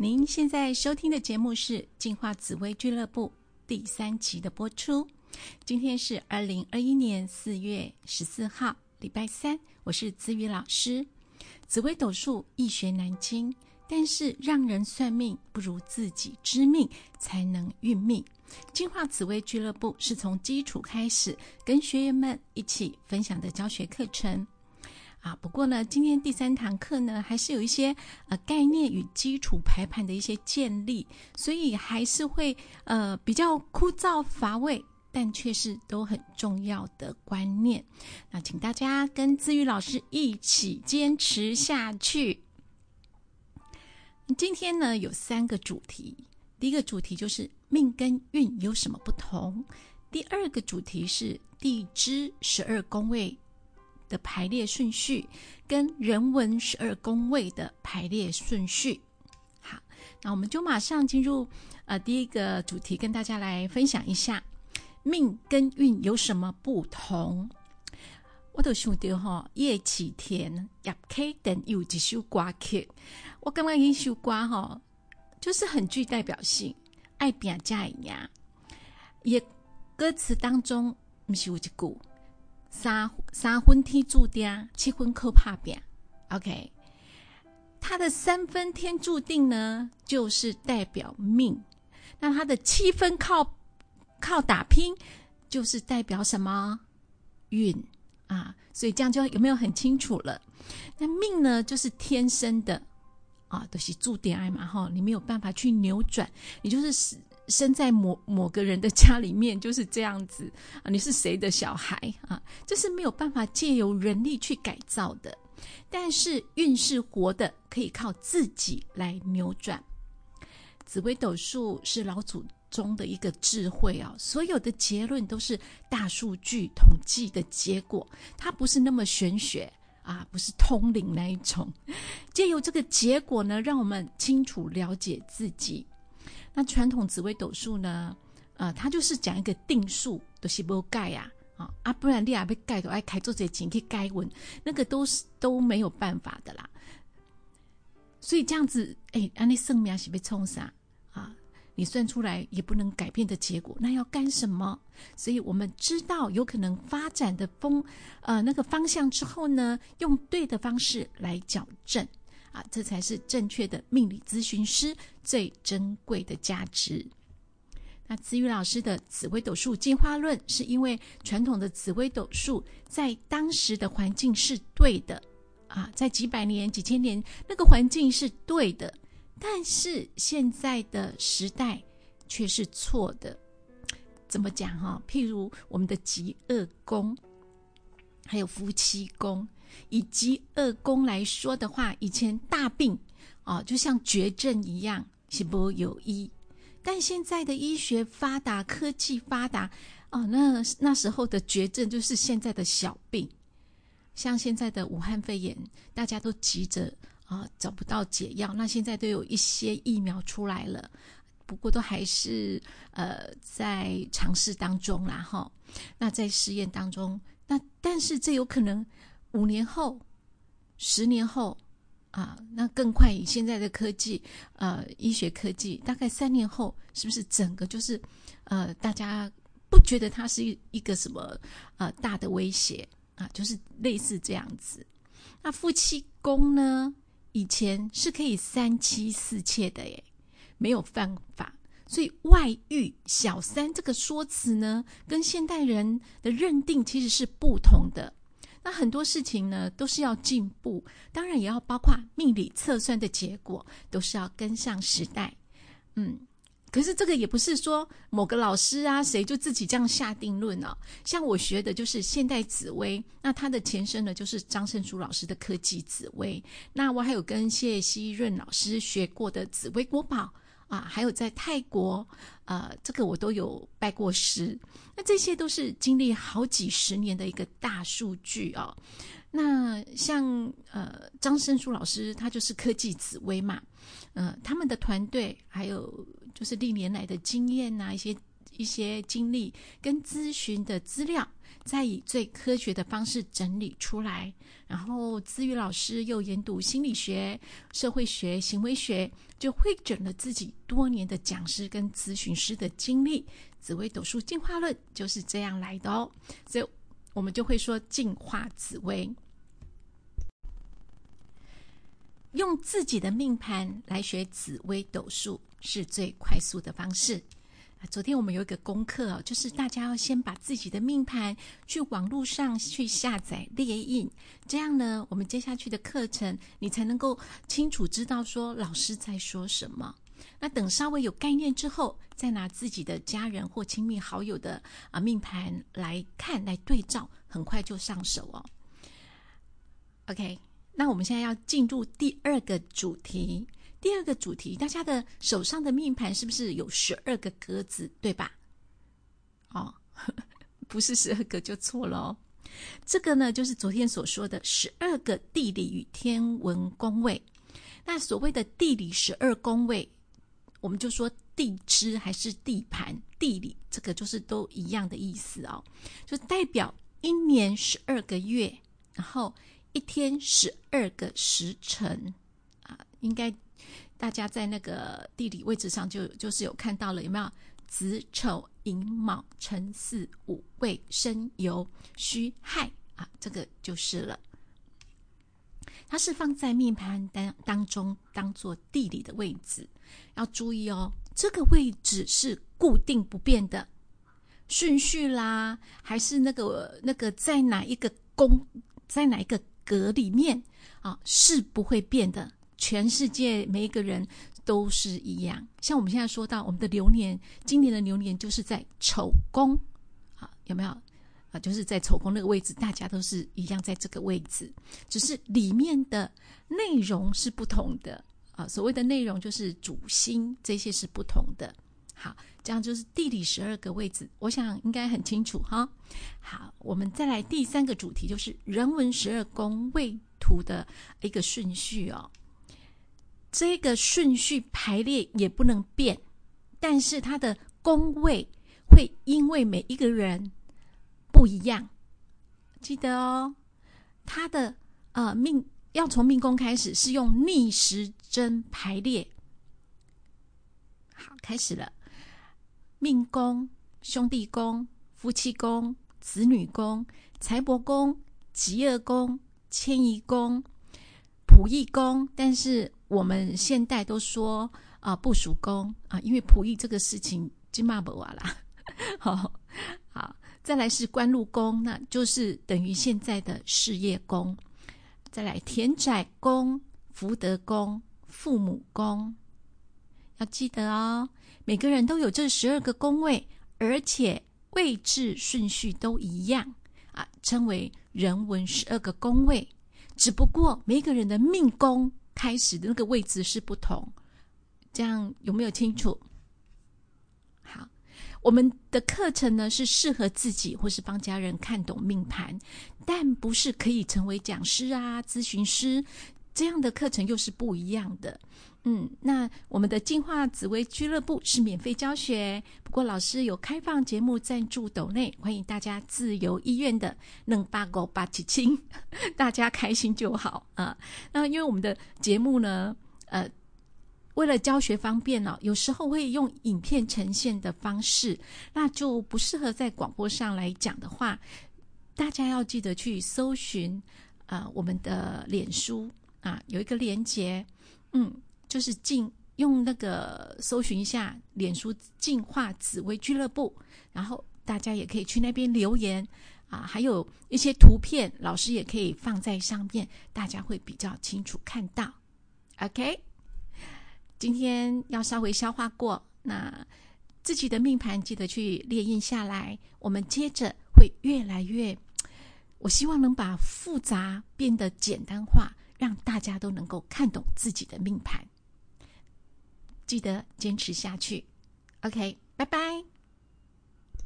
您现在收听的节目是《进化紫薇俱乐部》第三集的播出。今天是二零二一年四月十四号，礼拜三。我是子宇老师。紫微斗数易学难精，但是让人算命不如自己知命，才能运命。进化紫薇俱乐部是从基础开始，跟学员们一起分享的教学课程。啊，不过呢，今天第三堂课呢，还是有一些呃概念与基础排盘的一些建立，所以还是会呃比较枯燥乏味，但却是都很重要的观念。那请大家跟资宇老师一起坚持下去。今天呢有三个主题，第一个主题就是命跟运有什么不同，第二个主题是地支十二宫位。的排列顺序跟人文十二宫位的排列顺序，好，那我们就马上进入呃第一个主题，跟大家来分享一下命跟运有什么不同。我都想到哈，叶启田入 K 等有几首歌曲，我刚刚一首歌哈，就是很具代表性，爱拼加一样，也歌词当中不是有一句。三三分天注定，七分靠打拼。OK，他的三分天注定呢，就是代表命。那他的七分靠靠打拼，就是代表什么运啊？所以这样就有没有很清楚了？那命呢，就是天生的啊，都是注定爱嘛哈，你没有办法去扭转，你就是。生在某某个人的家里面就是这样子啊，你是谁的小孩啊？这是没有办法借由人力去改造的。但是运势活的，可以靠自己来扭转。紫微斗数是老祖宗的一个智慧啊，所有的结论都是大数据统计的结果，它不是那么玄学啊，不是通灵那一种。借由这个结果呢，让我们清楚了解自己。那传统紫微斗数呢？呃，它就是讲一个定数，都是不盖呀，啊啊，不然你也被盖都爱开做这钱去盖稳，那个都是都没有办法的啦。所以这样子，哎，安利生命是被冲啥啊？你算出来也不能改变的结果，那要干什么？所以我们知道有可能发展的风，呃，那个方向之后呢，用对的方式来矫正。啊，这才是正确的命理咨询师最珍贵的价值。那子宇老师的紫微斗数进化论，是因为传统的紫微斗数在当时的环境是对的啊，在几百年、几千年那个环境是对的，但是现在的时代却是错的。怎么讲哈？譬如我们的极恶宫，还有夫妻宫。以及二宫来说的话，以前大病啊，就像绝症一样，是不有医。但现在的医学发达，科技发达，哦，那那时候的绝症就是现在的小病，像现在的武汉肺炎，大家都急着啊找不到解药，那现在都有一些疫苗出来了，不过都还是呃在尝试当中啦，哈。那在试验当中，那但是这有可能。五年后、十年后，啊，那更快。以现在的科技，呃，医学科技，大概三年后，是不是整个就是，呃，大家不觉得它是一一个什么呃大的威胁啊？就是类似这样子。那夫妻宫呢？以前是可以三妻四妾的，耶，没有犯法，所以外遇、小三这个说辞呢，跟现代人的认定其实是不同的。那很多事情呢，都是要进步，当然也要包括命理测算的结果，都是要跟上时代。嗯，可是这个也不是说某个老师啊，谁就自己这样下定论哦。像我学的就是现代紫薇，那它的前身呢，就是张胜书老师的科技紫薇。那我还有跟谢希润老师学过的紫薇国宝。啊，还有在泰国，呃，这个我都有拜过师。那这些都是经历好几十年的一个大数据哦。那像呃张生书老师，他就是科技紫薇嘛，呃，他们的团队还有就是历年来的经验呐，一些一些经历跟咨询的资料，再以最科学的方式整理出来。然后，资宇老师又研读心理学、社会学、行为学，就汇整了自己多年的讲师跟咨询师的经历。紫微斗数进化论就是这样来的哦。所以，我们就会说进化紫微。用自己的命盘来学紫微斗数是最快速的方式。啊，昨天我们有一个功课哦，就是大家要先把自己的命盘去网络上去下载列印，这样呢，我们接下去的课程你才能够清楚知道说老师在说什么。那等稍微有概念之后，再拿自己的家人或亲密好友的啊命盘来看来对照，很快就上手哦。OK。那我们现在要进入第二个主题。第二个主题，大家的手上的命盘是不是有十二个格子，对吧？哦，不是十二个就错了哦。这个呢，就是昨天所说的十二个地理与天文宫位。那所谓的地理十二宫位，我们就说地支还是地盘，地理这个就是都一样的意思哦，就代表一年十二个月，然后。一天十二个时辰啊，应该大家在那个地理位置上就就是有看到了，有没有子丑寅卯辰巳午未申酉戌亥啊？这个就是了。它是放在命盘当当中当做地理的位置，要注意哦，这个位置是固定不变的顺序啦，还是那个那个在哪一个宫，在哪一个？格里面啊是不会变的，全世界每一个人都是一样。像我们现在说到我们的流年，今年的流年就是在丑宫，啊有没有啊？就是在丑宫那个位置，大家都是一样在这个位置，只是里面的内容是不同的啊。所谓的内容就是主星这些是不同的。好，这样就是地理十二个位置，我想应该很清楚哈。好，我们再来第三个主题，就是人文十二宫位图的一个顺序哦。这个顺序排列也不能变，但是它的宫位会因为每一个人不一样，记得哦。它的呃命要从命宫开始，是用逆时针排列。好，开始了。命宫、兄弟宫、夫妻宫、子女宫、财帛宫、吉厄宫、迁移宫、仆役宫，但是我们现代都说啊不属宫啊，因为仆役这个事情金骂不完啦。好，好，再来是官禄宫，那就是等于现在的事业宫。再来田宅宫、福德宫、父母宫，要记得哦。每个人都有这十二个宫位，而且位置顺序都一样啊，称为人文十二个宫位。只不过每个人的命宫开始的那个位置是不同，这样有没有清楚？好，我们的课程呢是适合自己或是帮家人看懂命盘，但不是可以成为讲师啊、咨询师这样的课程又是不一样的。嗯，那我们的进化紫薇俱乐部是免费教学，不过老师有开放节目赞助斗内，欢迎大家自由意愿的能八狗八七亲，大家开心就好啊。那因为我们的节目呢，呃，为了教学方便呢，有时候会用影片呈现的方式，那就不适合在广播上来讲的话，大家要记得去搜寻啊，我们的脸书啊，有一个连接，嗯。就是进用那个搜寻一下脸书进化紫薇俱乐部，然后大家也可以去那边留言啊，还有一些图片，老师也可以放在上面，大家会比较清楚看到。OK，今天要稍微消化过，那自己的命盘记得去列印下来。我们接着会越来越，我希望能把复杂变得简单化，让大家都能够看懂自己的命盘。记得坚持下去，OK，拜拜。